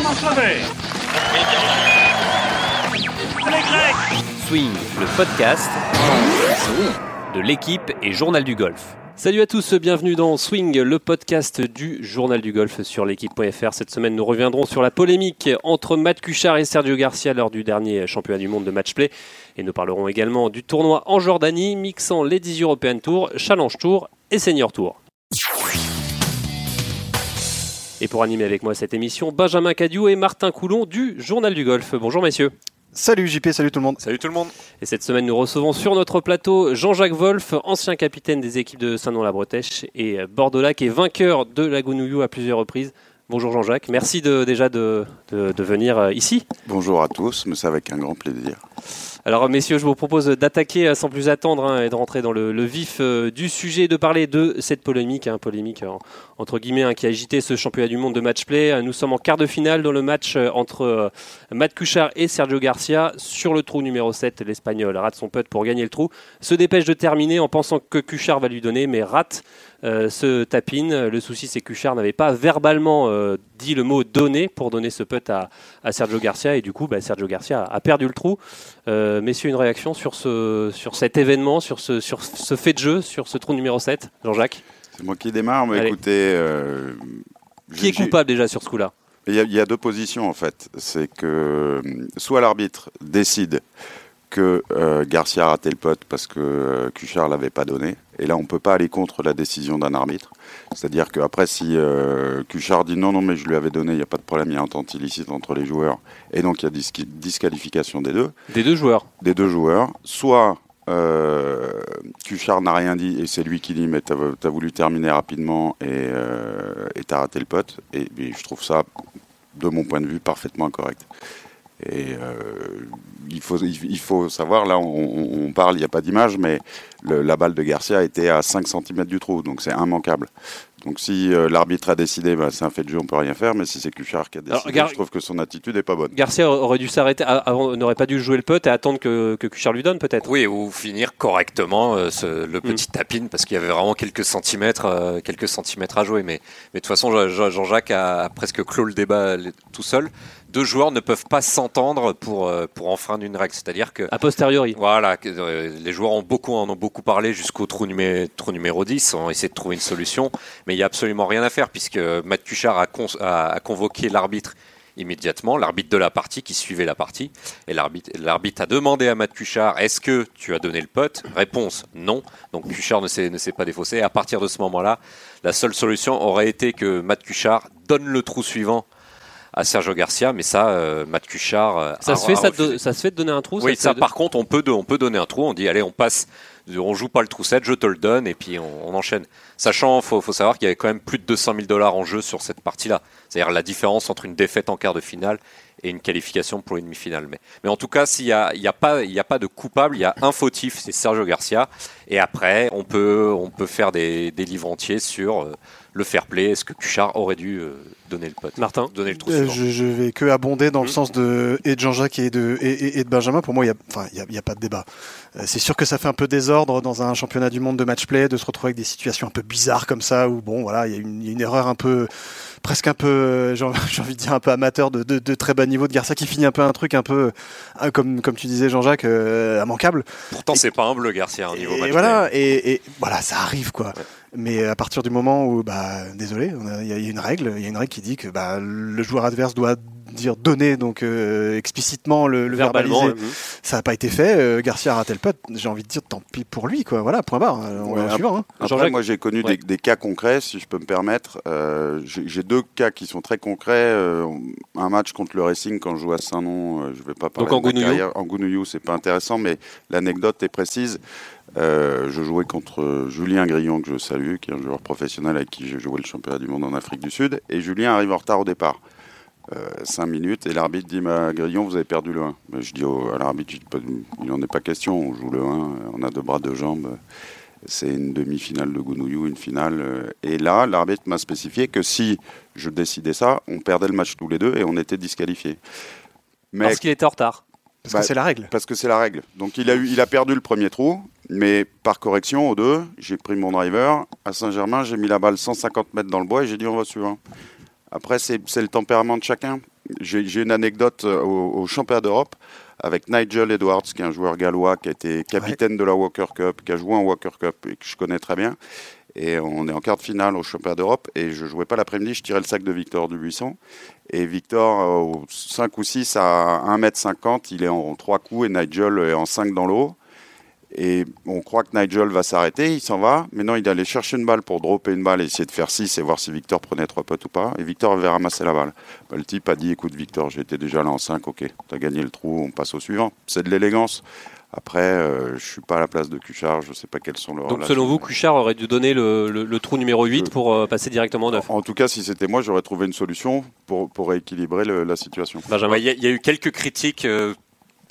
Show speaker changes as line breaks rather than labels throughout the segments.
Les Grecs.
Swing, le podcast de l'équipe et Journal du Golf. Salut à tous, bienvenue dans Swing, le podcast du Journal du Golf sur l'équipe.fr. Cette semaine, nous reviendrons sur la polémique entre Matt Cuchard et Sergio Garcia lors du dernier championnat du monde de match-play. Et nous parlerons également du tournoi en Jordanie, mixant les 10 European Tour, Challenge Tour et Senior Tour. Et pour animer avec moi cette émission, Benjamin Cadieu et Martin Coulon du Journal du Golf. Bonjour messieurs.
Salut JP, salut tout le monde.
Salut tout le monde.
Et cette semaine, nous recevons sur notre plateau Jean-Jacques Wolf, ancien capitaine des équipes de Saint-Nom-la-Bretèche et Bordeaux-Lac et vainqueur de la Gounouillou à plusieurs reprises. Bonjour Jean-Jacques, merci de, déjà de, de, de venir euh, ici.
Bonjour à tous, mais c'est avec un grand plaisir.
Alors messieurs, je vous propose d'attaquer euh, sans plus attendre hein, et de rentrer dans le, vif euh, du sujet, de parler de cette polémique, hein, polémique entre guillemets hein, qui a agité ce championnat du monde de match-play. Euh, Nous sommes en quart de finale dans le match entre Matt Cuchard et Sergio Garcia. Sur le trou numéro 7, l'Espagnol rate son putt pour gagner le trou, se dépêche de terminer en pensant que Cuchard va lui donner, mais rate euh, ce tapine. Le souci, c'est que Cuchard n'avait pas verbalement dit le mot donner pour donner ce putt à, à Sergio Garcia, et du coup, bah, Sergio Garcia a perdu le trou. Euh, messieurs, une réaction sur, ce, sur cet événement, sur ce, sur ce fait de jeu, sur ce trou numéro 7 Jean-Jacques
C'est moi qui démarre, mais
Allez.
écoutez. euh,
Qui est coupable déjà sur ce coup-là?
Il y, a, il y a deux positions en fait. C'est que euh, soit l'arbitre décide que euh, Garcia a raté le pote parce que euh, Cuchard l'avait pas donné, et là on peut pas aller contre la décision d'un arbitre. C'est-à-dire qu'après si euh, Cuchard dit non non mais je lui avais donné, il n'y a pas de problème, il y a entente illicite entre les joueurs, et donc il y a disqualification des deux.
Des deux joueurs.
des deux joueurs, soit euh, Cuchard n'a rien dit et c'est lui qui dit mais t'as as voulu terminer rapidement et euh, t'as raté le pote et, et je trouve ça de mon point de vue parfaitement incorrect. Et euh, il, faut, savoir, là on, parle, il n'y a pas d'image, mais la balle de Garcia était à 5 cm du trou, donc c'est immanquable. Donc si euh, l'arbitre a décidé, bah, c'est un fait de jeu, on peut rien faire, mais si c'est Cuchard qui a décidé,
Alors, Gar-
je trouve que son attitude n'est pas bonne.
Garcia aurait dû s'arrêter n'aurait pas dû jouer le putt et attendre que, que Cuchard lui donne peut-être.
Oui, ou finir correctement euh, ce-
Mm.
le petit tapine parce qu'il y avait vraiment quelques centimètres, euh, quelques centimètres à jouer. Mais, mais de toute façon, Je- Je- Jean-Jacques a, presque clos le débat tout seul. Deux joueurs ne peuvent pas s'entendre pour, pour enfreindre une règle. C'est-à-dire que
A posteriori.
voilà, que, euh, les joueurs ont beaucoup, en ont beaucoup parlé jusqu'au trou, numé- trou numéro 10, ont essayé de trouver une solution, mais il n'y a absolument rien à faire puisque Matt Cuchard a, con- a- a convoqué l'arbitre immédiatement, l'arbitre de la partie qui suivait la partie, et l'arbitre a demandé à Matt Cuchard est-ce que tu as donné le pote Réponse non, donc Cuchard ne s'est ne s'est pas défaussé. Et à partir de ce moment-là, la seule solution aurait été que Matt Cuchard donne le trou suivant à Sergio Garcia, mais ça, euh, Matt Cuchard euh,
Ça
a-
se fait,
a
ça, de- ça se fait de donner un trou.
Oui, ça,
de-
par contre, on peut, on peut donner un trou. On dit, allez, on passe, on joue pas le trou 7, je te le donne, et puis on, on enchaîne. Sachant, faut, faut savoir qu'il y avait quand même plus de 200 000 dollars en jeu sur cette partie-là. C'est-à-dire la différence entre une défaite en quart de finale et une qualification pour une demi-finale. Mais, mais en tout cas, s'il y a, y a pas, il y a pas de coupable, il y a un fautif, c'est Sergio Garcia. Et après, on peut, on peut faire des, des livres entiers sur euh, le fair play. Est-ce que Cuchard aurait dû euh, donner le pote
Martin
Donner le trou
Euh, je, je vais que abonder dans le
Mhm.
sens de, et de Jean-Jacques et de, et, et- et de Benjamin. Pour moi, il n'y a, enfin, il y a, pas de débat. Euh, C'est sûr que ça fait un peu désordre dans un championnat du monde de match-play de se retrouver avec des situations un peu bizarres comme ça, où bon, voilà, il y, a une- il y a une erreur un peu, presque un peu, euh, j'ai envie de dire un peu amateur de, de, de très bas niveau de Garcia qui finit un peu un truc un peu, comme, comme tu disais Jean-Jacques, euh, immanquable.
Pourtant, c'est pas un bleu, Garcia, au niveau
Et
match
voilà, et, et voilà, ça arrive quoi.
Ouais.
Mais à partir du moment où, bah, désolé, il y a une règle, il y a une règle qui dit que bah, le joueur adverse doit dire donner donc euh, explicitement le, verbaliser. Ça n'a pas été fait. euh, Garcia a raté le putt. J'ai envie de dire tant pis pour lui quoi. Voilà, point barre. Euh, On
Ouais,
va suivant. hein.
Après, moi, j'ai connu
Ouais.
des, des cas concrets, si je peux me permettre. Euh, j'ai deux cas qui sont très concrets. Euh, un match contre le Racing quand je joue à Saint-Nom, euh, je vais pas parler
Donc en
de ma
Gounouillou.
carrière. En Gounouillou, c'est pas intéressant, mais l'anecdote est précise. Euh, je jouais contre Julien Grillon, que je salue, qui est un joueur professionnel avec qui j'ai joué le championnat du monde en Afrique du Sud. Et Julien arrive en retard au départ. Euh, cinq minutes et l'arbitre dit ma Grillon vous avez perdu le 1 Mais je dis au- à l'arbitre il n'en est pas question on joue le 1 on a deux bras deux jambes c'est une demi-finale de Gounouillou, une finale. euh, Et là, l'arbitre m'a spécifié que si je décidais ça, on perdait le match tous les deux et on était disqualifiés. Mais
Parce qu'il était en retard.
Parce
Bah,
que c'est la règle.
parce que c'est la règle. Donc il a, eu, il a perdu le premier trou, mais par correction, au deux, j'ai pris mon driver. À Saint-Germain, j'ai mis la balle 150 mètres dans le bois et j'ai dit on va suivre. Après, c'est le tempérament de chacun. J'ai j'ai une anecdote euh, au, au championnat d'Europe avec Nigel Edwards, qui est un joueur gallois qui a été capitaine de la Walker Cup, qui a joué en Walker Cup et que je connais très bien. Et on est en quart de finale au championnat d'Europe et je jouais pas l'après-midi, je tirais le sac de Victor Dubuisson. Et Victor, euh, au 5 ou 6 à 1m50, il est en 3 coups et Nigel est en 5 dans l'eau. Et on croit que Nigel va s'arrêter, il s'en va. Mais non, il est allé chercher une balle pour dropper une balle et essayer de faire 6 et voir si Victor prenait 3 potes ou pas. Et Victor avait ramassé la balle. Bah, le type a dit Écoute, Victor, j'étais déjà là en 5, ok, t'as gagné le trou, on passe au suivant. C'est de l'élégance. Après, euh, je suis pas à la place de Cuchard, je sais pas quelles sont leurs.
Donc selon vous, Cuchard aurait dû donner le, le- le trou numéro 8
Je-
pour euh, passer directement au 9.
En tout cas, si c'était moi, j'aurais trouvé une solution pour, pour rééquilibrer le- la situation.
Benjamin.
Ouais, Il y, a- il y a eu quelques critiques euh,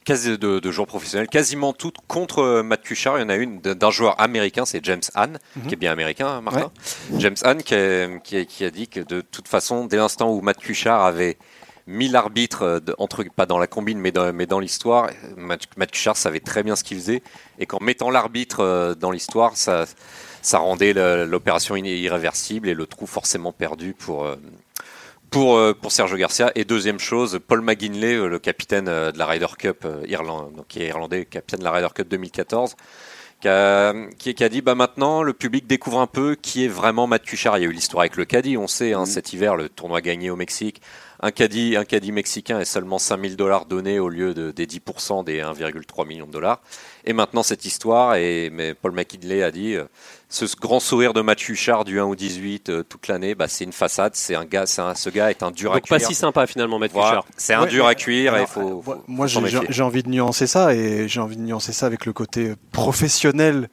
quasi de, de joueurs professionnels, quasiment toutes contre euh, Matt Cuchard. Il y en a une d'un joueur américain, c'est James Hahn, qui est bien américain, hein, Martin. James Hahn qui a, qui a- qui a dit que de toute façon, dès l'instant où Matt Cuchard avait mis l'arbitre, euh, entre, pas dans la combine, mais dans, mais dans l'histoire, Matt, Matt Cuchard savait très bien ce qu'il faisait. Et qu'en mettant l'arbitre euh, dans l'histoire, ça, ça rendait l'opération irré- irréversible et le trou forcément perdu pour, pour, euh, pour Sergio Garcia. Et deuxième chose, Paul McGinley, euh, le capitaine euh, de la Ryder Cup Irlande, donc qui est irlandais, capitaine de la Ryder Cup 2014, qui a, qui, qui a dit bah maintenant le public découvre un peu qui est vraiment Matt Cuchard. Il y a eu l'histoire avec le caddie, on sait, hein, cet hiver le tournoi gagné au Mexique. Un caddie, un caddie mexicain est seulement 5000 dollars donnés au lieu de, des 10% des 1,3 million de dollars. Et maintenant cette histoire, et mais Paul McKinley a dit, euh, ce grand sourire de Matt Cuchard du 1 au 18 euh, toute l'année, bah, c'est une façade, c'est un gars, c'est un- ce gars est un dur à
Donc pas
cuire.
si sympa finalement, Matt
Voilà, c'est un
Ouais,
dur à cuire et
Alors,
faut, faut-
moi, j'ai envie de nuancer ça et j'ai envie de nuancer ça avec le côté professionnel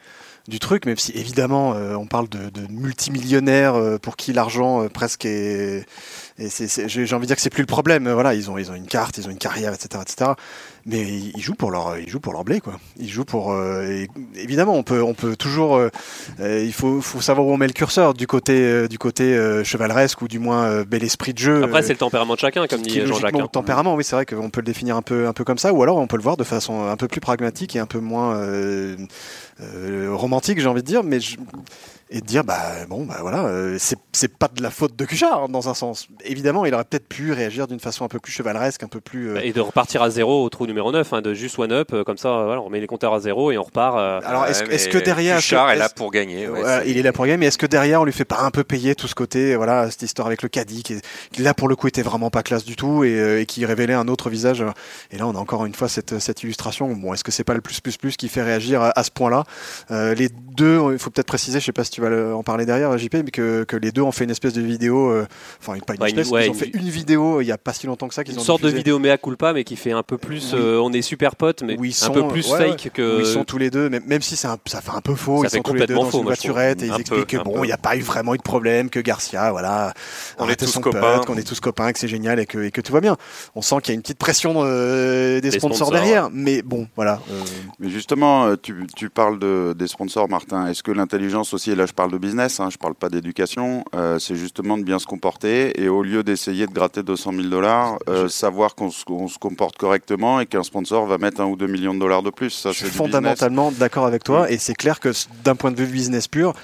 du truc, même si évidemment euh, on parle de, de multimillionnaires euh, pour qui l'argent euh, presque est. Et c'est- c'est- j'ai envie de dire que c'est plus le problème. Voilà, ils ont, ils ont une carte, ils ont une carrière, etc., etc. Mais ils ils jouent pour leur, ils jouent pour leur blé, quoi. Ils jouent pour. euh, et évidemment, on peut, on peut toujours. euh, euh, il faut, faut savoir où on met le curseur du côté, euh, du côté euh, chevaleresque ou du moins bel esprit de jeu.
Après, c'est le tempérament de chacun, comme dit Jean-Jacques. hein.
le tempérament, oui, c'est vrai qu'on peut le définir un peu, un peu comme ça, ou alors on peut le voir de façon un peu plus pragmatique et un peu moins euh, romantique, j'ai envie de dire, mais je- et de dire bah bon bah voilà, euh, c'est c'est pas de la faute de Cuchard hein, dans un sens. Évidemment, il aurait peut-être pu réagir d'une façon un peu plus chevaleresque, un peu plus. euh,
Et de repartir à zéro au trou numéro 9, hein, de juste one up, comme ça, voilà, on met les compteurs à zéro et on repart. euh,
Alors, est-ce
Ouais,
que- derrière,
Cuchard
est-ce
est là pour gagner. ouais,
il est là pour gagner, mais est-ce que derrière on lui fait pas un peu payer tout ce côté, voilà, cette histoire avec le caddie qui, là pour le coup était vraiment pas classe du tout et, et qui révélait un autre visage. Et là on a encore une fois cette, cette illustration. Bon, est-ce que c'est pas le plus plus plus qui fait réagir à, à ce point-là? Euh, Les deux, il faut peut-être préciser, je sais pas si tu vas le- en parler derrière, JP, mais que, que les deux ont fait une espèce de vidéo, euh, enfin pas une
Ouais, une-
espèce,
ouais,
ils ont
une-
fait une vidéo il y a pas si longtemps que ça qu'ils
une
ont
sorte de vidéo mea culpa, mais qui fait un peu plus.
Oui.
euh, on est super potes, mais un peu plus
ouais,
fake que.
Où ils sont tous les deux, même, même si c'est un- ça fait un peu faux,
Ça
ils
fait
sont tous les deux
complètement
dans
faux,
une voiturette et
Un
ils
peu,
expliquent que bon, il n'y a pas eu vraiment eu de problème, que Garcia, voilà,
On est tous
son
copains.
qu'on est tous copains, que c'est génial et que, et que tout va bien. On sent qu'il y a une petite pression euh, des,
Des
sponsors,
sponsors,
derrière, mais bon, voilà. euh,
Mais justement, euh, tu, tu de, des sponsors, Martin. Est-ce que l'intelligence aussi, et là je parle de business, hein, je parle pas d'éducation, euh, c'est justement de bien se comporter et au lieu d'essayer de gratter 200 000 dollars, euh, savoir qu'on se, qu'on se comporte correctement et qu'un sponsor va mettre un ou deux millions de dollars de plus. Ça,
je
c'est
suis fondamentalement d'accord avec toi et c'est clair que d'un point de vue business pur,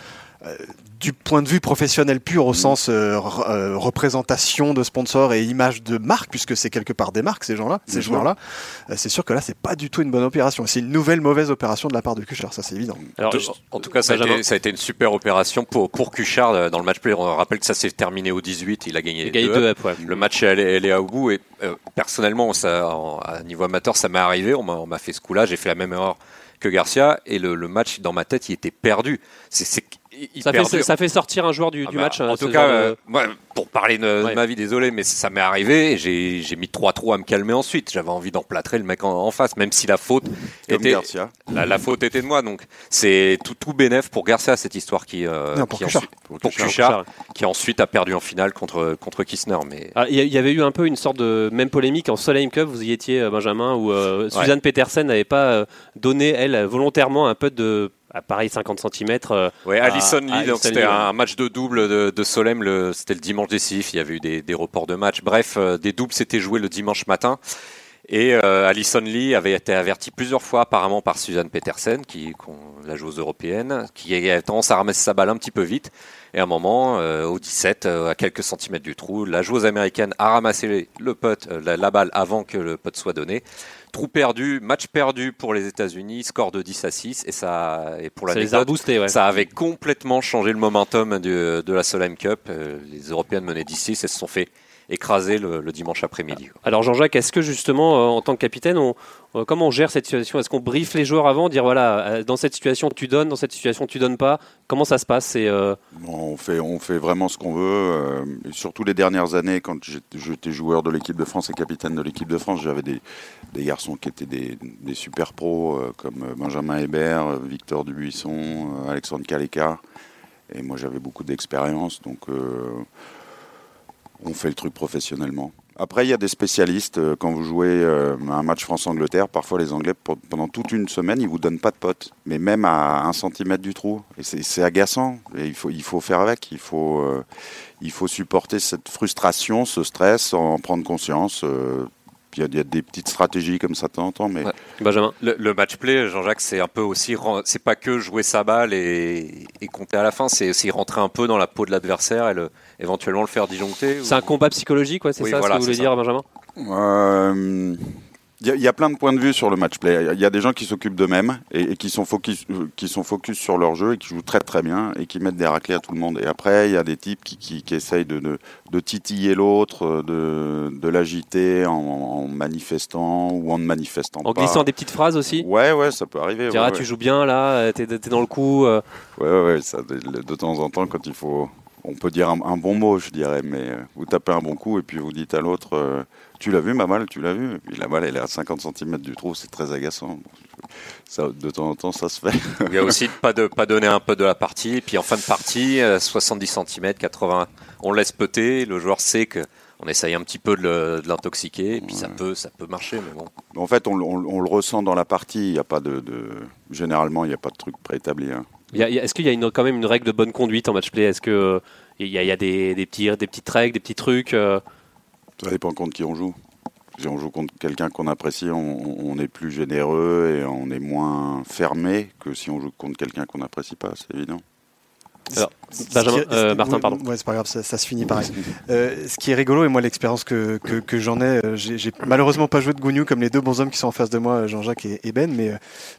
euh, du point de vue professionnel pur au sens euh, euh, représentation de sponsors et image de marque, puisque c'est quelque part des marques ces gens-là, ces joueurs-là, euh, c'est sûr que là c'est pas du tout une bonne opération. C'est une nouvelle mauvaise opération de la part de Kuchar, ça c'est évident.
Alors,
De-
je-
en tout cas, ça a, été, ça a été une super opération pour, pour Cuchard dans le match play. On rappelle que ça s'est terminé au 18, il a gagné
il a gagné
deux
deux
up.
ouais.
Le match est allé, allé au bout et euh, personnellement, ça, en- à niveau amateur, ça m'est arrivé. On m'a fait ce coup-là, j'ai fait la même erreur que Garcia et le, le match dans ma tête, il était perdu. C'est
Ça fait,
dur.
ça fait sortir un joueur du,
Ah
du
bah,
match.
En
hein,
tout cas,
de-
euh, moi, pour parler de, de
Ouais.
ma vie, désolé, mais ça m'est arrivé j'ai j'ai mis trois trous à me calmer ensuite. J'avais envie d'emplâtrer le mec en, en face, même si la faute
Comme
était
Garcia.
la, la faute était de moi. Donc c'est tout tout bénéf pour Garcia cette histoire qui euh,
Non, pour
qui
Kuchar.
ensuite-
Pour
pour
Kuchar.
Kuchar, qui ensuite a perdu en finale contre contre Kissner. Mais
Ah, Il y avait eu un peu une sorte de même polémique en Solheim Cup, vous y étiez euh, Benjamin, où euh, Suzanne Petersen n'avait pas euh, donné, elle, volontairement un peu de, ah, pareil, 50 cm.
Ouais,
à-
Alison
à
Lee, donc c'était un match de double de, de Solem, le, c'était le dimanche décisif, il y avait eu des, des reports de match. Bref, euh, des doubles s'étaient joués le dimanche matin. Et euh, Alison Lee avait été avertie plusieurs fois apparemment par Suzanne Petersen, qui, la joueuse européenne, qui a tendance à ramasser sa balle un petit peu vite. Et à un moment, euh, au 17, euh, à quelques centimètres du trou, la joueuse américaine a ramassé le putt, la, la balle avant que le putt soit donné. Trou perdu, match perdu pour les États-Unis, score de 10 à 6. Et, ça, et pour
Ça les a
l'anecdote,
boostés, ouais.
ça avait complètement changé le momentum du- de la Solheim Cup. Euh, Les Européennes menaient 10-6 et se sont fait écraser le, le dimanche après-midi.
Alors Jean-Jacques, est-ce que justement, euh, en tant que capitaine, on, euh, comment on gère cette situation? Est-ce qu'on briefe les joueurs avant, dire voilà, euh, dans cette situation tu donnes, dans cette situation tu donnes pas Comment ça se passe? Euh,
on, fait, on fait vraiment ce qu'on veut. euh, et surtout les dernières années, quand j'étais joueur de l'équipe de France et capitaine de l'équipe de France, j'avais des, des garçons qui étaient des, des super pros, euh, comme Benjamin Hébert, Victor Dubuisson, Alexandre Kaleka. Et moi, j'avais beaucoup d'expérience, donc euh, on fait le truc professionnellement. Après, il y a des spécialistes. euh, Quand vous jouez euh, un match France-Angleterre, parfois les Anglais, pendant toute une semaine, ils vous donnent pas de potes, mais même à un centimètre du trou. C'est agaçant. Il faut, faire avec. Il faut, euh, il faut supporter cette frustration, ce stress, en prendre conscience. Il y, a- il y a des petites stratégies comme ça de temps en temps, mais
Ouais.
Benjamin.
Le, le match play, Jean-Jacques, c'est un peu aussi, c'est pas que jouer sa balle et, et compter à la fin, c'est aussi rentrer un peu dans la peau de l'adversaire et le, éventuellement le faire disjoncter. ou-
C'est un combat psychologique, ouais, c'est
Oui,
ça
voilà,
ce que vous voulez dire, Benjamin?
Euh, Il y, a- il y a plein de points de vue sur le match play. Il y a des gens qui s'occupent d'eux-mêmes et, et qui, sont focus, euh, qui sont focus sur leur jeu et qui jouent très très bien et qui mettent des raclés à tout le monde. Et après, il y a des types qui, qui, qui essayent de, de, de titiller l'autre, euh, de, de l'agiter en, en manifestant ou en ne manifestant
En
pas.
glissant des petites phrases aussi?
Ouais, ouais, ça peut arriver.
Dire,
ouais, ouais.
tu joues bien là, euh, t'es t'es dans le coup. euh.
Ouais, ouais, ça, de, temps en temps, quand il faut. On peut dire un, un bon mot, je dirais, mais vous tapez un bon coup et puis vous dites à l'autre euh, Tu l'as vu, ma balle Tu l'as vu Et puis la balle, elle est à 50 cm du trou, c'est très agaçant. Bon, ça, de temps en temps, ça se fait.
Il y a aussi de pas, de pas donner un peu de la partie. Et puis en fin de partie, euh, 70 cm, 80, on laisse peter. Le joueur sait que on essaye un petit peu de l'intoxiquer. Et puis ça, peut, ça peut marcher. Mais bon.
En fait, on, on- on le ressent dans la partie. Il y a pas de, de- Généralement, il n'y a pas de truc préétabli. hein.
Est-ce qu'il y a une- quand même une règle de bonne conduite en match play? Est-ce que euh, il y a, il y a des, des petits, des petites règles, des petits trucs euh,
Ça dépend contre qui on joue. Si on joue contre quelqu'un qu'on apprécie, on, on est plus généreux et on est moins fermé que si on joue contre quelqu'un qu'on n'apprécie pas, c'est évident.
Alors, Benjamin, euh, Martin, pardon.
Ouais, c'est pas grave, ça, ça se finit pareil. Euh, ce qui est rigolo, et moi, l'expérience que, que, que j'en ai, euh, j'ai malheureusement pas joué de Gougnou comme les deux bons hommes qui sont en face de moi, Jean-Jacques et, et Ben, mais,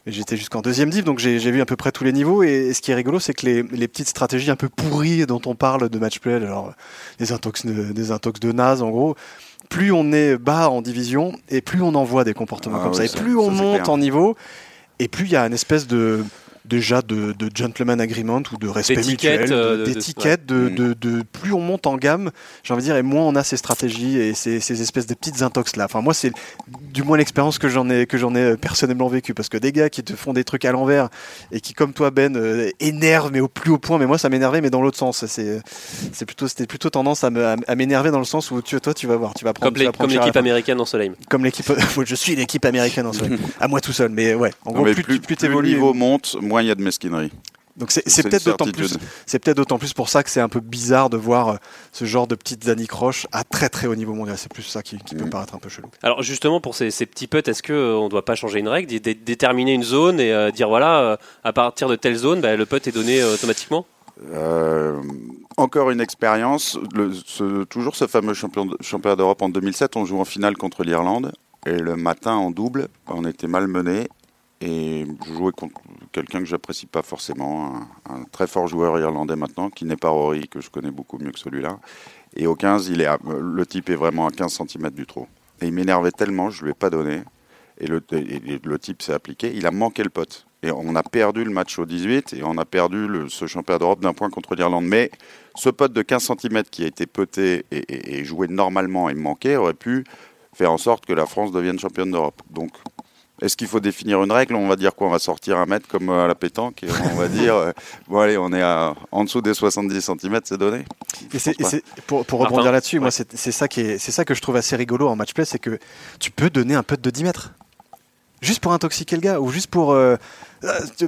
mais j'étais jusqu'en deuxième div, donc j'ai vu à peu près tous les niveaux. Et, ce qui est rigolo, c'est que les, les petites stratégies un peu pourries dont on parle de match play, alors des intox de, des intox de naze, en gros. Plus on est bas en division et plus on en voit des comportements
Ah
comme
oui,
ça, et plus
ça,
on monte
clair.
en niveau, et plus il y a une espèce de déjà de, de gentleman agreement ou de respect mutuel,
euh,
de-
de- de-
d'étiquette, de, de, de- plus on monte en gamme, j'ai envie de dire, et moins on a ces stratégies et ces, ces espèces de petites intox là. Enfin moi c'est du moins l'expérience que j'en ai que j'en ai euh, personnellement vécu parce que des gars qui te font des trucs à l'envers et qui comme toi Ben euh, énervent mais au plus haut point, mais moi ça m'énervait mais dans l'autre sens. C'est c'est plutôt c'était plutôt tendance à m'énerver dans le sens où tu toi tu vas voir, tu vas prendre
Comme l'équipe américaine en soleil.
comme l'équipe je suis l'équipe américaine en soi. à moi tout seul mais ouais en
Non,
gros
mais
plus,
plus,
tu- plus
plus le
t'évolues
niveau monte, moins il y a de mesquinerie.
donc c'est peut-être d'autant plus
certitude.
c'est peut-être d'autant plus pour ça que c'est un peu bizarre de voir euh, ce genre de petites anicroches à très très haut niveau mondial. C'est plus ça qui, qui peut
Mhm.
paraître un peu chelou.
Alors justement pour ces, ces petits putts, est-ce que euh, on doit pas changer une règle, dé- dé- déterminer une zone et euh, dire voilà euh, à partir de telle zone, bah, le putt est donné euh, automatiquement?
Euh, encore une expérience. Le- ce- toujours ce fameux champion de- championnat d'Europe en 2007, on joue en finale contre l'Irlande. Et le matin en double, on était mal mené. Et je jouais contre quelqu'un que j'apprécie pas forcément, un, très fort joueur irlandais maintenant, qui n'est pas Rory, que je connais beaucoup mieux que celui-là. Et au 15, il est à- le type est vraiment à 15 cm du trou. Et il m'énervait tellement, je ne lui ai pas donné. Et le, type s'est appliqué. Il a manqué le pote. Et on a perdu le match au 18 et on a perdu ce championnat d'Europe d'un point contre l'Irlande. Mais ce pote de 15 cm qui a été peté et, et- et joué normalement et manqué aurait pu faire en sorte que la France devienne championne d'Europe. Donc, est-ce qu'il faut définir une règle? On va dire quoi? On va sortir un mètre comme à la pétanque et on va dire euh, bon, allez, on est à, en dessous des 70 cm, c'est donné
Et, c'est-
pense
et c'est- pour, rebondir là-dessus,
Ouais.
moi c'est c'est ça qui est c'est ça que je trouve assez rigolo en match play, c'est que tu peux donner un putt de 10 mètres. juste pour intoxiquer le gars ou juste pour euh, euh,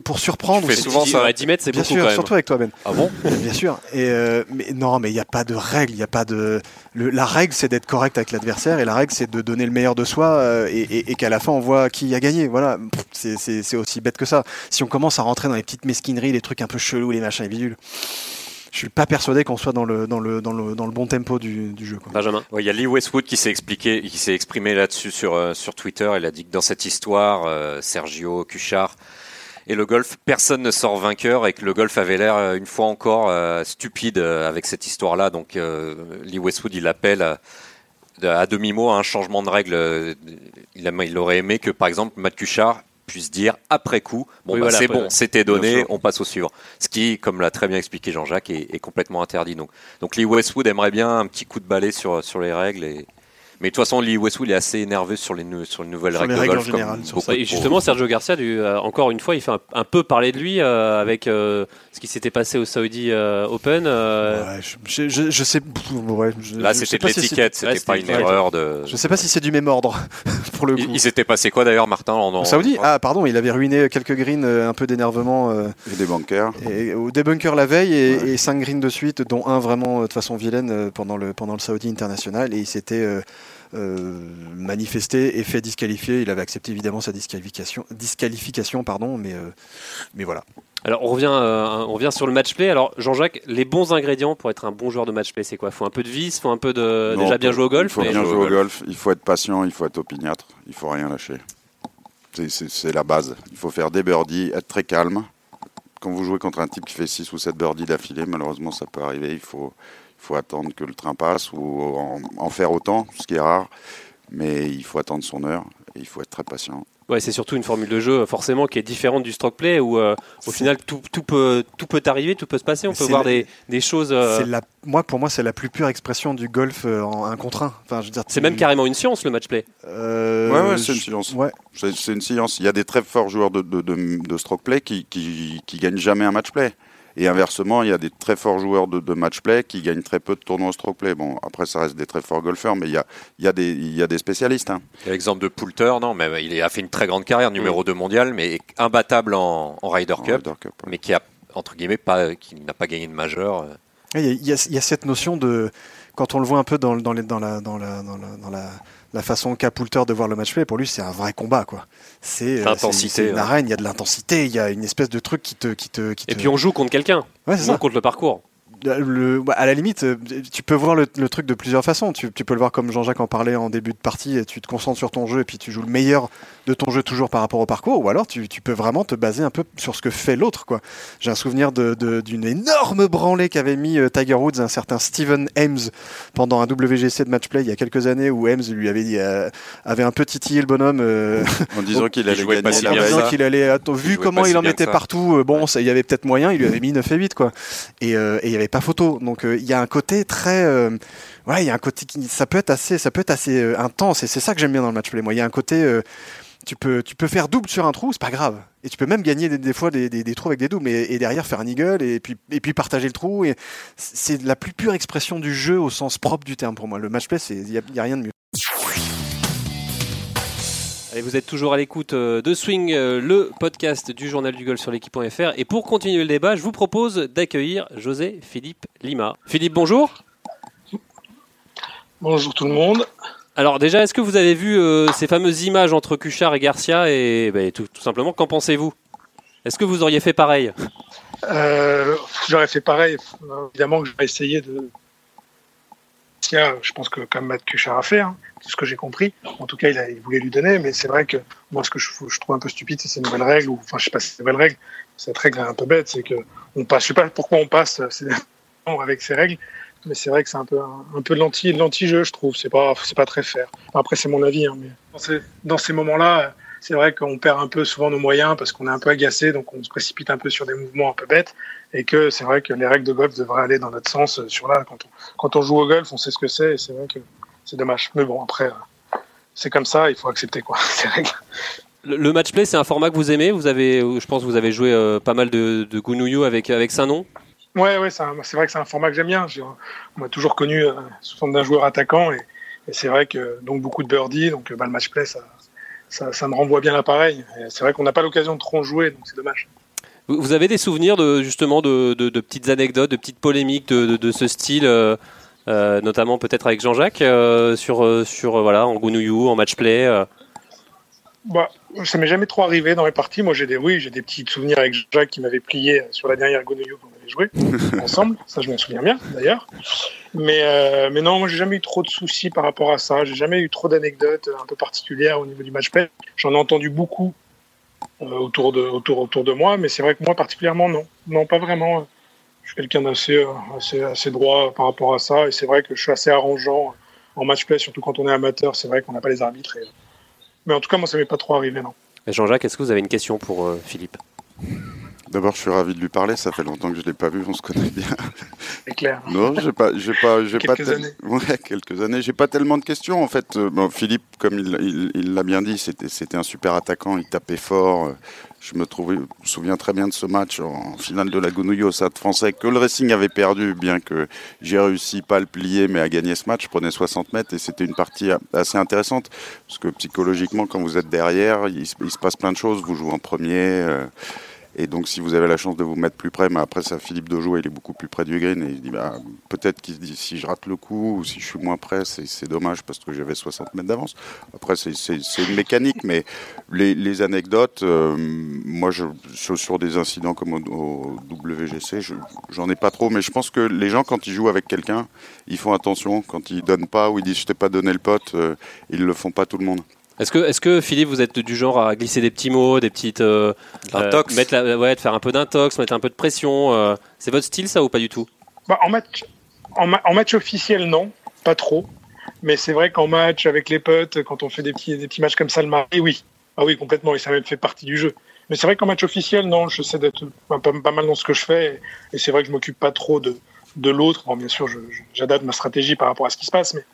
pour surprendre.
Tu fais
ou-
souvent ça.
ouais, 10 mètres, c'est
Bien
beaucoup
sûr,
quand même.
surtout avec toi Ben.
Ah bon
Bien sûr. Et euh, mais non, mais il n'y a pas de règle. Il y a pas de. le- la règle, c'est d'être correct avec l'adversaire, et la règle, c'est de donner le meilleur de soi, euh, et, et- et qu'à la fin, on voit qui a gagné. Voilà. C'est- aussi bête que ça. Si on commence à rentrer dans les petites mesquineries, les trucs un peu chelous, les machins et bidules, je suis pas persuadé qu'on soit dans le dans le dans le dans le bon tempo du, du jeu. Quoi.
Benjamin.
Ouais, Il y a Lee Westwood qui s'est expliqué, qui s'est exprimé là-dessus sur, euh, sur Twitter. Il a dit que dans cette histoire, euh, Sergio Cuchard et le golf, personne ne sort vainqueur et que le golf avait l'air euh, une fois encore euh, stupide euh, avec cette histoire-là. Donc euh, Lee Westwood, il appelle à, à demi-mot à un changement de règle. Il, a- il aurait aimé que, par exemple, Matt Cuchard puisse dire après coup, bon
Oui,
bah,
voilà,
c'est bon, c'était donné, on passe au suivant. Ce qui, comme l'a très bien expliqué Jean-Jacques, est, est complètement interdit. Donc, donc Lee Westwood aimerait bien un petit coup de balai sur, sur les règles. Et... Mais de toute façon, Lee Westwood est assez énervé sur les, nou- sur les nouvelles
Sur
règles
les
de
règles en
golf. comme
général, sur
beaucoup
ça.
de
Et justement, Sergio Garcia, du- euh, encore une fois, il fait un, un peu parler de lui euh, avec euh, ce qui s'était passé au Saudi euh, Open. euh,
Ouais, je, je, je- je sais. pff, ouais, je-
Là, c'était de
pas si
l'étiquette, c'était pas une erreur de.
Je sais pas si c'est du même ordre pour le coup.
Il, il s'était passé quoi d'ailleurs, Martin en, en-
Au Saoudi Ah, pardon, il avait ruiné quelques greens, euh, un peu d'énervement. euh,
Et des bancaires.
Et au débunker la veille et,
Ouais.
et cinq greens de suite, dont un vraiment de façon vilaine pendant le, pendant le Saudi International. Et il s'était manifesté et fait disqualifier. Il avait accepté évidemment sa disqualification, disqualification pardon, mais, euh, mais voilà.
Alors, on revient, euh, on revient sur le match play. Alors, Jean-Jacques, les bons ingrédients pour être un bon joueur de match play, c'est quoi? Faut un peu de vis, faut un peu de
Non,
déjà bien jouer au golf.
Il faut
mais-
bien
jouer au
golf, il faut être patient, il faut être opiniâtre, il faut rien lâcher. C'est- la base. Il faut faire des birdies, être très calme. Quand vous jouez contre un type qui fait 6 ou 7 birdies d'affilée, malheureusement ça peut arriver. Il faut, faut attendre que le train passe ou en, en faire autant, ce qui est rare. Mais il faut attendre son heure et il faut être très patient.
Ouais, c'est surtout une formule de jeu forcément qui est différente du stroke play où euh, au final tout, tout peut tout peut arriver, tout peut se passer. On peut voir
la-
des, des choses. euh,
C'est la, moi, pour moi, c'est la plus pure expression du golf euh, en un contre un. Enfin, je veux dire,
c'est même carrément une science le match play.
Euh,
Ouais, ouais, c'est une science.
Ouais.
C'est c'est une science. Il y a des très forts joueurs de, de, de, de stroke play qui, qui, qui gagnent jamais un match play. Et inversement, il y a des très forts joueurs de, de match play qui gagnent très peu de tournois stroke play. Bon, après, ça reste des très forts golfeurs, mais il y a, il y a, des, il y a des spécialistes. hein.
Il y a l'exemple de Poulter, non, mais il a fait une très grande carrière, numéro 2 mondial, mais imbattable en, en Ryder
en
Cup,
Ryder Cup, ouais.
mais qui a entre guillemets pas, qui n'a pas gagné de majeur. euh.
Il y, a, il y a- il y a cette notion de. Quand on le voit un peu dans, le- dans, les- dans, la, dans, la, dans, la, dans la, la façon qu'a Poulter de voir le match play, pour lui, c'est un vrai combat. quoi. C'est euh, une
ouais.
arène, il y a de l'intensité, il y a une espèce de truc qui te. Qui te, qui
Et
te-
puis on joue contre quelqu'un,
Ouais,
non
ça.
contre le parcours.
Le, bah, à la limite, euh, tu peux voir le, le truc de plusieurs façons. Tu, tu peux le voir comme Jean-Jacques en parlait en début de partie, et tu te concentres sur ton jeu et puis tu joues le meilleur de ton jeu toujours par rapport au parcours, ou alors tu, tu peux vraiment te baser un peu sur ce que fait l'autre. quoi. J'ai un souvenir de- de- d'une énorme branlée qu'avait mis euh, Tiger Woods, un certain Steven Ames, pendant un WGC de match play il y a quelques années, où Ames lui avait, dit, euh, avait un peu titillé le bonhomme. euh,
En disant qu'il
il
allait
jouait pas si
en
bien
disant qu'il allait, attends, vu comment il en mettait partout, euh, bon, il y avait peut-être moyen, il lui avait mis 9 et 8, quoi. Et et il n'y avait pas photo. Donc euh, il y a un côté très. euh, ouais, il y a un côté qui. Ça peut être assez, ça peut être assez euh, intense, et c'est ça que j'aime bien dans le match play. Moi, il y a un côté. tu peux, tu peux faire double sur un trou, c'est pas grave. Et tu peux même gagner des, fois des, des- trous avec des doubles et, derrière faire un eagle et puis, et puis partager le trou. C'est la plus pure expression du jeu au sens propre du terme pour moi. Le match play, il n'y y a rien de mieux.
Allez, vous êtes toujours à l'écoute euh, de Swing, euh, le podcast du journal du golf sur l'équipe.fr. Et pour continuer le débat, je vous propose d'accueillir José Philippe Lima. Philippe, bonjour.
Bonjour tout le monde.
Alors déjà, est-ce que vous avez vu euh, ces fameuses images entre Cuchard et Garcia et ben, tout, tout simplement, qu'en pensez-vous? Est-ce que vous auriez fait pareil?
Euh, j'aurais fait pareil. Évidemment que j'aurais essayé de. Je pense que comme Matt Cuchard a fait, hein, c'est ce que j'ai compris. En tout cas, il, voulait lui donner, mais c'est vrai que moi, ce que je, trouve un peu stupide, c'est ces nouvelles règles. Ou, enfin, je sais pas si c'est nouvelle règle. Cette règle est un peu bête, c'est que on passe. Je sais pas pourquoi on passe euh, avec ces règles, mais c'est vrai que c'est un peu un, l'anti-jeu, je trouve. C'est pas pas très fair. Après, c'est mon avis, hein, mais dans ces moments-là. C'est vrai qu'on perd un peu souvent nos moyens parce qu'on est un peu agacé, donc on se précipite un peu sur des mouvements un peu bêtes et que c'est vrai que les règles de golf devraient aller dans notre sens euh, sur là. Quand on, quand on joue au golf, on sait ce que c'est et c'est vrai que c'est dommage. Mais bon, après, euh, c'est comme ça, il faut accepter quoi, ces règles.
Le, match play, c'est un format que vous aimez? Vous avez, je pense, que vous avez joué euh, pas mal de, de Gounouillou avec avec Saint-Nom.
Ouais, ouais, c'est vrai que c'est un format que j'aime bien. On m'a toujours connu euh, sous forme d'un joueur attaquant et, et c'est vrai que donc beaucoup de birdies, donc euh, bah, le match play, ça, ça, ça me renvoie bien l'appareil. C'est vrai qu'on n'a pas l'occasion de trop en jouer, donc c'est dommage.
Vous avez des souvenirs de justement de, de, de petites anecdotes, de petites polémiques de, de ce style, euh, euh, notamment peut-être avec Jean-Jacques euh, sur sur voilà en Gounouillou, en match play.
Bah, ça m'est jamais trop arrivé dans les parties. Moi, j'ai des, oui, j'ai des petits souvenirs avec Jacques qui m'avait plié sur la dernière Gounouillou avait joué ensemble. Ça, je m'en souviens bien, d'ailleurs. Mais, euh, mais non, moi, j'ai jamais eu trop de soucis par rapport à ça. J'ai jamais eu trop d'anecdotes un peu particulières au niveau du match play. J'en ai entendu beaucoup euh, autour de, autour, autour de moi, mais c'est vrai que moi, particulièrement, non. Non, pas vraiment. Je suis quelqu'un d'assez, euh, assez, assez droit par rapport à ça. Et c'est vrai que je suis assez arrangeant en match play, surtout quand on est amateur. C'est vrai qu'on n'a pas les arbitres. Et, mais en tout cas, moi, ça m'est pas trop arrivé, non.
Jean-Jacques, est-ce que vous avez une question pour euh, Philippe?
D'abord, je suis ravi de lui parler. Ça fait longtemps que je l'ai pas vu. On se connaît bien.
C'est clair.
Non, j'ai pas, j'ai pas, j'ai
Quelques
pas. tel-
années.
Ouais, quelques années. J'ai pas tellement de questions en fait. Euh, bon, Philippe, comme il, il- il l'a bien dit, c'était, c'était un super attaquant. Il tapait fort. Euh, Je me, trouvais, je me souviens très bien de ce match en finale de la Gounouille au Stade Français que le Racing avait perdu, bien que j'ai réussi pas à le plier, mais à gagner ce match. Je prenais 60 mètres et c'était une partie assez intéressante parce que psychologiquement, quand vous êtes derrière, il, se- il se passe plein de choses. Vous jouez en premier. euh, et donc, si vous avez la chance de vous mettre plus près, mais après, ça, Philippe Dojo, il est beaucoup plus près du green. Et il dit, bah, peut-être qu'il dit, si je rate le coup ou si je suis moins près, c'est dommage parce que j'avais 60 mètres d'avance. Après, c'est- une mécanique, mais les, anecdotes, euh, moi, sur, des incidents comme au, WGC, je- j'en ai pas trop. Mais je pense que les gens, quand ils jouent avec quelqu'un, ils font attention. Quand ils donnent pas ou ils disent, je t'ai pas donné le pote, euh, ils le font pas tout le monde.
Est-ce que, est-ce que Philippe, vous êtes du genre à glisser des petits mots, des petites. euh,
L'intox.
euh, mettre la- ouais, de faire un peu d'intox, mettre un peu de pression. euh, c'est votre style, ça, ou pas du tout?
Bah, en, match, en, ma- en match officiel, non, pas trop. Mais c'est vrai qu'en match avec les potes, quand on fait des petits, des petits matchs comme ça le mardi, oui. Ah oui, complètement, et ça même fait partie du jeu. Mais c'est vrai qu'en match officiel, non, j'essaie d'être pas, pas- mal dans ce que je fais. Et, et c'est vrai que je m'occupe pas trop de, de l'autre. Bon, bien sûr, je- je- j'adapte ma stratégie par rapport à ce qui se passe. Mais,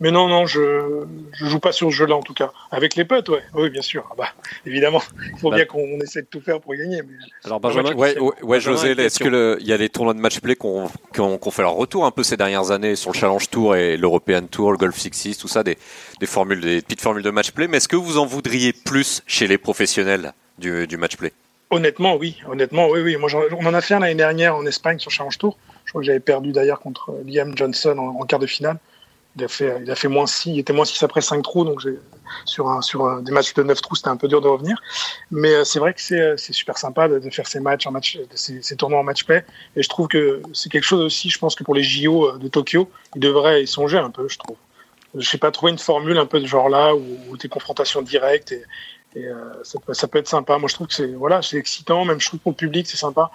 mais non, non, je, je joue pas sur ce jeu-là, en tout cas. Avec les potes, ouais. Oui, bien sûr. Ah bah, évidemment, il faut
Bah.
bien qu'on essaie de tout faire pour gagner. Mais...
Alors, Benjamin,
Ouais, ouais, ouais,
Benjamin,
José, est-ce que il y a des tournois de match play qu'on qu'on fait leur retour un peu ces dernières années sur le Challenge Tour et l'European Tour, le Golf Sixes, tout ça, des, des formules, des petites formules de match play. Mais est-ce que vous en voudriez plus chez les professionnels du, du match play?
Honnêtement, oui. Honnêtement, oui, oui. Moi, on en a fait un l'année dernière en Espagne sur Challenge Tour. Je crois que j'avais perdu d'ailleurs contre Liam Johnson en, en quart de finale. Il a fait, il a fait moins 6, il était moins 6 après 5 trous, donc sur, un, sur un- des matchs de 9 trous, c'était un peu dur de revenir. Mais euh, c'est vrai que c'est euh, super sympa de, faire ces matchs en match, ces, tournois en match play. Et je trouve que c'est quelque chose aussi, je pense que pour les JO euh, de Tokyo, ils devraient y songer un peu, je trouve. Je sais pas, trouver une formule un peu de genre là, où, où tes confrontations directes et, euh, ça, peut, être sympa. Moi, je trouve que c'est voilà, c'est excitant. Même je trouve pour le public, c'est sympa.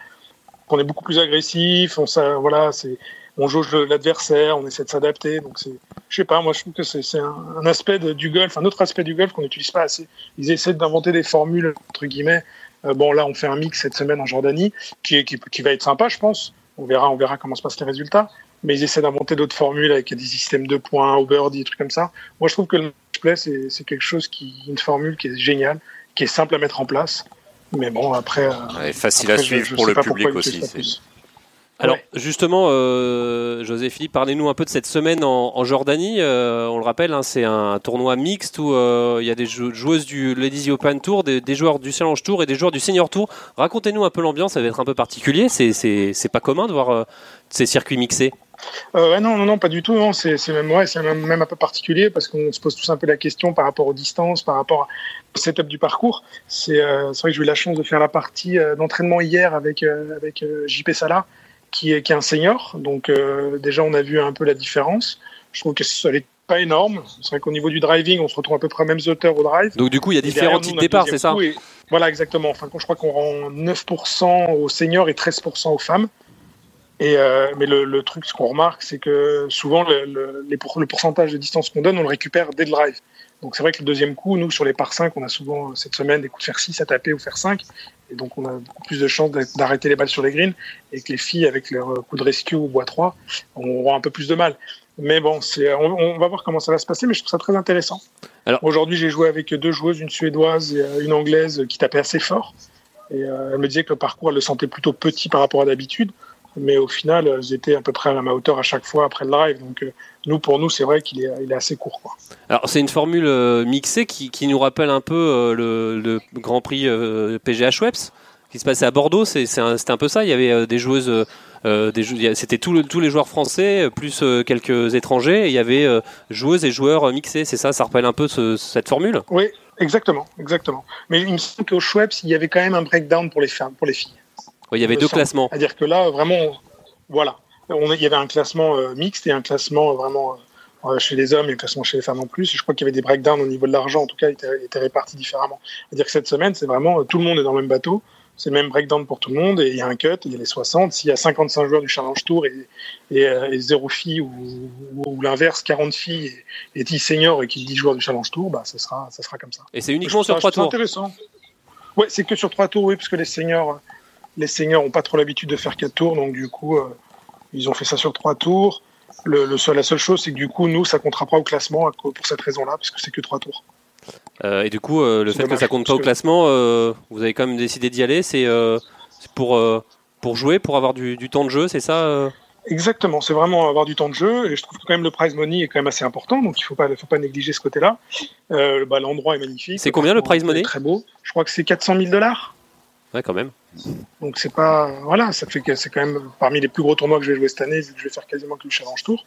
On est beaucoup plus agressif. On ça, voilà, c'est on jauge l'adversaire, on essaie de s'adapter. Donc c'est, je sais pas. Moi, je trouve que c'est un, un aspect de- du golf, un autre aspect du golf qu'on n'utilise pas assez. Ils essaient d'inventer des formules entre guillemets. Euh, bon, là, on fait un mix cette semaine en Jordanie, qui, qui, qui va être sympa, je pense. On verra, on verra comment se passent les résultats. Mais ils essaient d'inventer d'autres formules avec des systèmes de points, au birdie, des trucs comme ça. Moi, je trouve que le match play, c'est quelque chose qui, une formule qui est géniale, qui est simple à mettre en place. Mais bon, après. euh,
Et Facile
après,
à suivre
je
pour le public aussi.
utilisent ça
c'est-
plus.
Alors
Ouais.
justement, euh, José Philippe, parlez-nous un peu de cette semaine en, en Jordanie. Euh, on le rappelle, hein, c'est un tournoi mixte où euh, il y a des jou- joueuses du Ladies Open Tour, des, des joueurs du Challenge Tour et des joueurs du Senior Tour. Racontez-nous un peu l'ambiance, ça va être un peu particulier. C'est- pas commun de voir euh, ces circuits mixés.
Euh, non, non, non, pas du tout. non. C'est même, ouais, même, même un peu particulier parce qu'on se pose tous un peu la question par rapport aux distances, par rapport au setup du parcours. C'est euh, vrai que j'ai eu la chance de faire la partie euh, d'entraînement hier avec, avec JP Salah, qui est, qui est un senior. Donc euh, déjà, on a vu un peu la différence. Je trouve que ça n'est pas énorme. C'est vrai qu'au niveau du driving, on se retrouve à peu près aux mêmes hauteurs au drive.
Donc du coup, il y a différents types de départ, c'est ça
et- Voilà, exactement. Enfin, je crois qu'on rend 9% aux seniors et 13% aux femmes. Et euh, mais le, le truc, ce qu'on remarque, c'est que souvent le, le, les pour- le pourcentage de distance qu'on donne, on le récupère dès le drive. Donc c'est vrai que le deuxième coup, nous sur les par 5, on a souvent euh, cette semaine des coups de fer 6 à taper ou faire 5. Et donc on a beaucoup plus de chances d'a- d'arrêter les balles sur les greens. Et que les filles, avec leur euh, coup de rescue ou bois 3, on aura un peu plus de mal. Mais bon, c'est, on, on va voir comment ça va se passer, mais je trouve ça très intéressant.
Alors-
Aujourd'hui, j'ai joué avec deux joueuses, une suédoise et euh, une anglaise qui tapaient assez fort. Et euh, elle me disait que le parcours, elle le sentait plutôt petit par rapport à d'habitude. Mais au final, elles étaient à peu près à la même hauteur à chaque fois après le drive. Donc, euh, nous, pour nous, c'est vrai qu'il est, il est assez court. Quoi.
Alors, c'est une formule euh, mixée qui, qui nous rappelle un peu euh, le, le Grand Prix PGA Schweppes qui se passait à Bordeaux. C'est, c'est un, c'était un peu ça. Il y avait des joueuses, euh, c'était le- tous les joueurs français plus euh, quelques étrangers. Et il y avait euh, joueuses et joueurs mixés. C'est ça. Ça rappelle un peu ce- cette formule?
Oui, exactement, exactement. Mais il me semble qu'au Schweppes, il y avait quand même un breakdown pour les femmes, pour les filles.
Il y avait deux classements.
C'est-à-dire que là, vraiment, voilà. On, il y avait un classement euh, mixte et un classement euh, vraiment euh, chez les hommes et un classement chez les femmes en plus. Et je crois qu'il y avait des breakdowns au niveau de l'argent, en tout cas, étaient, étaient répartis différemment. C'est-à-dire que cette semaine, c'est vraiment tout le monde est dans le même bateau. C'est le même breakdown pour tout le monde et il y a un cut, il y a les 60. S'il y a 55 joueurs du Challenge Tour et, et, et 0 filles ou, ou, ou l'inverse, 40 filles et, et 10 seniors et qui 10 joueurs du Challenge Tour, bah, ça, sera, ça sera comme ça.
Et c'est uniquement sur
trouve
trois
ça-
tours.
C'est intéressant. Ouais, c'est que sur trois tours, oui, parce que les seniors, les seniors ont pas trop l'habitude de faire quatre tours, donc du coup, euh, ils ont fait ça sur trois tours. Le, le seul, la seule chose, c'est que du coup, nous, ça comptera pas au classement pour cette raison-là, parce que c'est que trois tours.
Euh, et du coup, euh, le fait que ça compte pas au classement, vous avez quand même décidé d'y aller. C'est pour, pour jouer, pour avoir du, du temps de jeu, c'est ça
Exactement, c'est vraiment avoir du temps de jeu, et je trouve que quand même le prize money est quand même assez important, donc il faut pas, faut pas négliger ce côté-là. Bah, l'endroit est magnifique.
C'est combien, le prize money?
Très beau. Je crois que c'est 400 000 dollars.
Ouais, quand même.
Donc c'est pas voilà, ça fait que c'est quand même parmi les plus gros tournois que je vais jouer cette année, je vais faire quasiment que le Challenge Tour.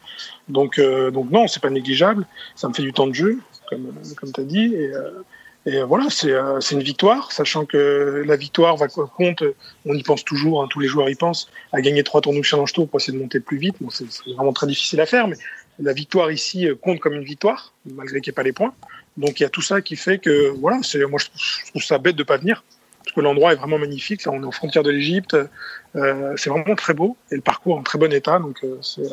Donc euh, donc non, c'est pas négligeable. Ça me fait du temps de jeu, comme comme t'as dit. Et, euh, voilà, c'est euh, c'est une victoire, sachant que la victoire va compte. On y pense toujours, hein, tous les joueurs y pensent à gagner trois tournois Challenge Tour pour essayer de monter plus vite. Bon, c'est vraiment très difficile à faire, mais la victoire ici compte comme une victoire, malgré qu'il n'y ait pas les points. Donc il y a tout ça qui fait que voilà, c'est moi je trouve, ça bête de pas venir l'endroit est vraiment magnifique. Là, on est aux frontières de l'Égypte. Euh, c'est vraiment très beau et le parcours en très bon état. Donc, euh, c'est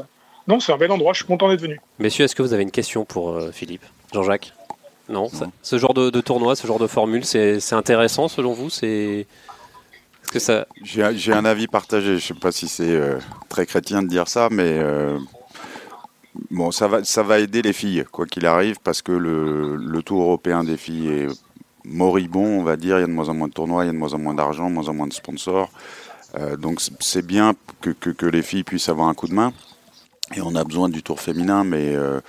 non, c'est un bel endroit. Je suis content d'être venu.
Messieurs, est-ce que vous avez une question pour euh, Philippe? Jean-Jacques? Non, ça- Ce genre de, de tournoi, ce genre de formule, c'est c'est intéressant selon vous? C'est Est-ce que ça
J'ai un- j'ai un avis partagé. Je sais pas si c'est euh, très chrétien de dire ça, mais euh, bon, ça va, ça va aider les filles, quoi qu'il arrive, parce que le, le tour européen des filles est moribond, on va dire. Il y a de moins en moins de tournois, il y a de moins en moins d'argent, moins en moins de sponsors. Euh, donc c'est bien que, les filles puissent avoir un coup de main. Et on a besoin du tour féminin, mais euh,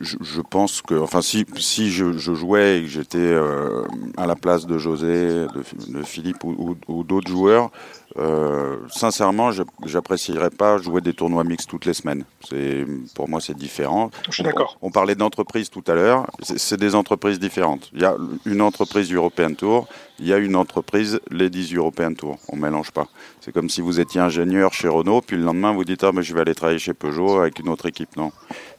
je, pense que, enfin, si, je, jouais et que j'étais euh, à la place de José, de, Philippe ou d'autres joueurs, euh, sincèrement, j'apprécierais pas jouer des tournois mixtes toutes les semaines. C'est, pour moi, c'est différent.
Je suis
On-
d'accord.
On, parlait d'entreprises tout à l'heure. C'est des entreprises différentes. Il y a une entreprise European Tour, il y a une entreprise Ladies European Tour. On mélange pas. C'est comme si vous étiez ingénieur chez Renault, puis le lendemain vous dites ah mais je vais aller travailler chez Peugeot avec une autre équipe. Non,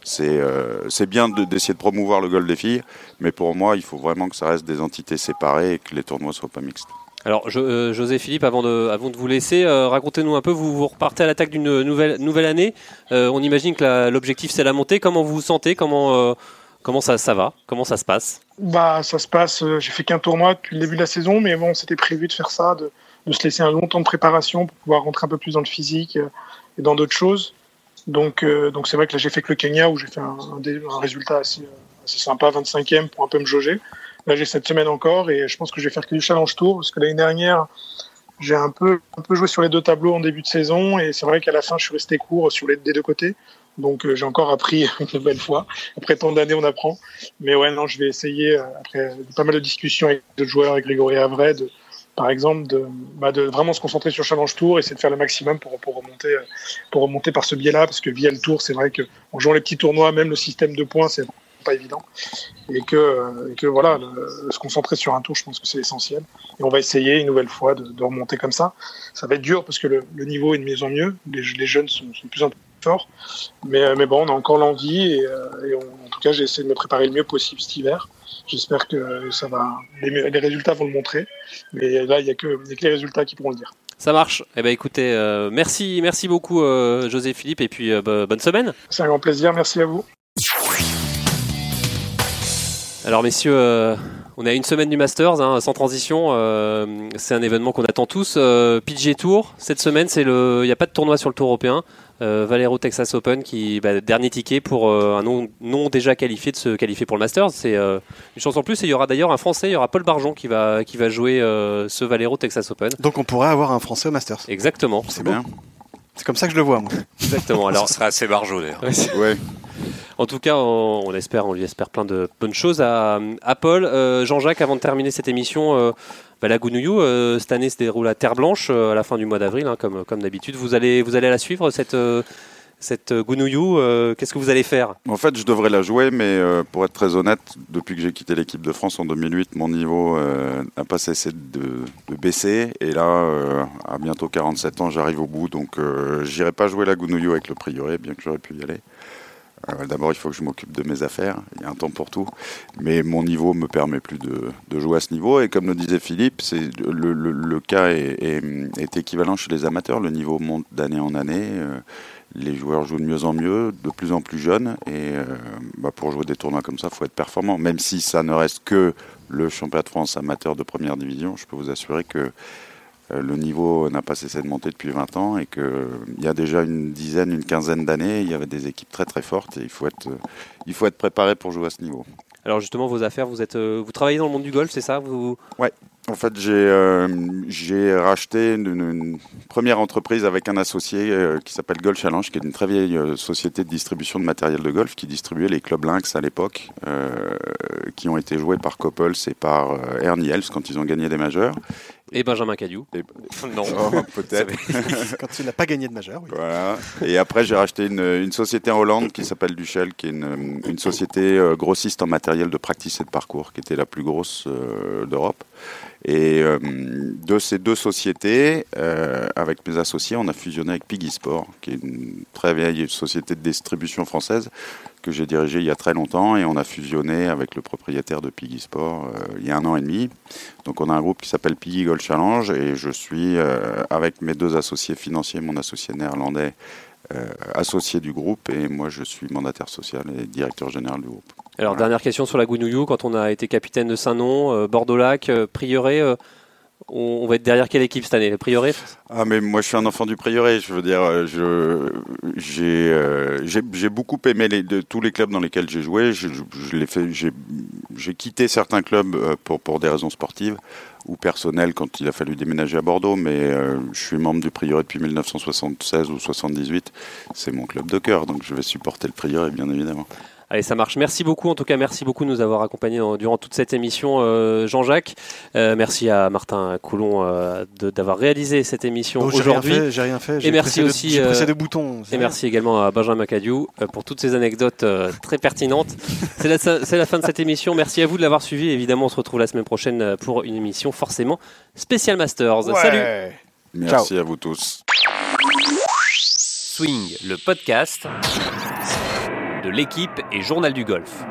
c'est euh, c'est bien de- d'essayer de promouvoir le golf des filles, mais pour moi il faut vraiment que ça reste des entités séparées et que les tournois soient pas mixtes.
Alors, euh, José Philippe, avant de, avant de vous laisser, euh, racontez-nous un peu. Vous, vous repartez à l'attaque d'une nouvelle, nouvelle année. Euh, on imagine que l'objectif c'est la montée. Comment vous vous sentez? Comment, comment ça, ça va? Comment ça se passe?
Bah, ça se passe. J'ai fait qu'un tournoi depuis le début de la saison, mais bon, c'était prévu de faire ça, de, de se laisser un long temps de préparation pour pouvoir rentrer un peu plus dans le physique et dans d'autres choses. Donc, c'est vrai que là, j'ai fait que le Kenya où j'ai fait un, un résultat assez, assez sympa, 25e pour un peu me jauger. Là, j'ai cette semaine encore et je pense que je vais faire que du challenge tour parce que l'année dernière, j'ai un peu, un peu joué sur les deux tableaux en début de saison et c'est vrai qu'à la fin, je suis resté court sur les des deux côtés. Donc, euh, j'ai encore appris une nouvelle fois. Après tant d'années, on apprend. Mais ouais, non, je vais essayer, euh, après pas mal de discussions avec d'autres joueurs, avec Grégory Avray, de, par exemple, de, bah, de vraiment se concentrer sur Challenge Tour, essayer de faire le maximum pour, pour, remonter, euh, pour remonter par ce biais-là, parce que via le Tour, c'est vrai qu'en jouant les petits tournois, même le système de points, c'est pas évident. Et que, euh, et que voilà, le- se concentrer sur un tour, je pense que c'est essentiel. Et on va essayer une nouvelle fois de, de remonter comme ça. Ça va être dur parce que le, le niveau est de mieux en mieux. Les, les jeunes sont, sont de plus en plus forts. Mais, euh, mais bon, on a encore l'envie et, euh, et on- en tout cas, j'ai essayé de me préparer le mieux possible cet hiver. J'espère que ça va, les, les résultats vont le montrer. Mais là, il n'y a, que a les résultats qui pourront le dire.
Ça marche. Eh ben, écoutez, euh, merci, merci beaucoup, euh, José Philippe, et puis euh, bah, bonne semaine.
C'est un grand plaisir. Merci à vous.
Alors messieurs, euh, on est à une semaine du Masters, hein, sans transition. euh, c'est un événement qu'on attend tous. Euh, PGA Tour, cette semaine, c'est le, il n'y a pas de tournoi sur le Tour européen. Euh, Valero Texas Open, qui bah, dernier ticket pour euh, un nom, nom déjà qualifié de se qualifier pour le Masters. C'est euh, une chance en plus. Et il y aura d'ailleurs un Français, il y aura Paul Barjon qui va qui va jouer euh, ce Valero Texas Open.
Donc on pourrait avoir un Français au Masters.
Exactement.
C'est
bien.
C'est comme ça que je le vois, moi.
Exactement. Alors,
Ce serait assez barjot d'ailleurs.
Ouais. En tout cas, on, espère, on lui espère plein de bonnes choses à, Paul. Euh, Jean-Jacques, avant de terminer cette émission, euh, bah, la Gounouillou, euh, cette année se déroule à Terre Blanche à la fin du mois d'avril, hein, comme, d'habitude. Vous allez, vous allez la suivre, cette, cette Gounouillou Qu'est-ce que vous allez faire?
En fait, je devrais la jouer, mais pour être très honnête, depuis que j'ai quitté l'équipe de France en 2008, mon niveau n'a pas cessé de, baisser. Et là, à bientôt 47 ans, j'arrive au bout. Donc, j'irai pas jouer la Gounouillou avec le Prieuré, bien que j'aurais pu y aller. Euh, D'abord, il faut que je m'occupe de mes affaires. Il y a un temps pour tout. Mais mon niveau me permet plus de, jouer à ce niveau. Et comme le disait Philippe, le, cas est, équivalent chez les amateurs. Le niveau monte d'année en année. Euh, les joueurs jouent de mieux en mieux, de plus en plus jeunes. Et euh, bah, pour jouer des tournois comme ça, il faut être performant. Même si ça ne reste que le championnat de France amateur de première division, je peux vous assurer que le niveau n'a pas cessé de monter depuis 20 ans et qu'il y a déjà une dizaine, une quinzaine d'années, il y avait des équipes très très fortes et il faut être, euh, il faut être préparé pour jouer à ce niveau.
Alors justement, vos affaires, vous, êtes, euh, vous travaillez dans le monde du golf, c'est ça? Vous...
En fait, j'ai euh, j'ai racheté une, une première entreprise avec un associé euh, qui s'appelle Golf Challenge, qui est une très vieille euh, société de distribution de matériel de golf qui distribuait les clubs Lynx à l'époque, euh, qui ont été joués par Coppels et par euh, Ernie Els quand ils ont gagné des majeurs.
Et Benjamin Cadieu.
non.
Oh, peut-être.
Quand il n'a pas gagné de majeur, oui.
Voilà. Et après, j'ai racheté une, une société en Hollande qui s'appelle Duchel, qui est une, une société euh, grossiste en matériel de practice et de parcours, qui était la plus grosse euh, d'Europe. Et euh, de ces deux sociétés, euh, avec mes associés, on a fusionné avec Piggy Sport, qui est une très vieille société de distribution française que j'ai dirigée il y a très longtemps. Et on a fusionné avec le propriétaire de Piggy Sport euh, il y a un an et demi. Donc on a un groupe qui s'appelle Piggy Gold Challenge et je suis euh, avec mes deux associés financiers, mon associé néerlandais, euh, associé du groupe et moi je suis mandataire social et directeur général du groupe.
Alors,
Voilà.
dernière question sur la Gounouillou. Quand on a été capitaine de Saint-Nom, Bordeaux-Lac, Prieuré, on, va être derrière quelle équipe cette année Le Prieuré
Ah mais moi je suis un enfant du prieuré, je veux dire, euh, euh, j'ai beaucoup aimé tous les clubs dans lesquels j'ai joué. J'ai quitté certains clubs euh, pour des raisons sportives ou personnelles quand il a fallu déménager à Bordeaux, mais je suis membre du prieuré depuis 1976 ou 78. C'est mon club de cœur, donc je vais supporter le prieuré bien évidemment.
Allez, ça marche. Merci beaucoup. En tout cas, merci beaucoup de nous avoir accompagnés dans- durant toute cette émission, euh, Jean-Jacques. Euh, merci à Martin Coulon euh, de- d'avoir réalisé cette émission
Oh, j'ai rien
aujourd'hui.
fait, j'ai rien fait. j'ai
merci
pressé de-
aussi,
J'ai pressé
euh,
des boutons.
Et merci également à Benjamin Cadieu euh, pour toutes ces anecdotes euh, très pertinentes. C'est la, fin de cette émission. Merci à vous de l'avoir suivi. Évidemment, on se retrouve la semaine prochaine pour une émission forcément Spécial Masters. Salut
Merci à vous tous.
Swing, le podcast de l'équipe et Journal du Golf.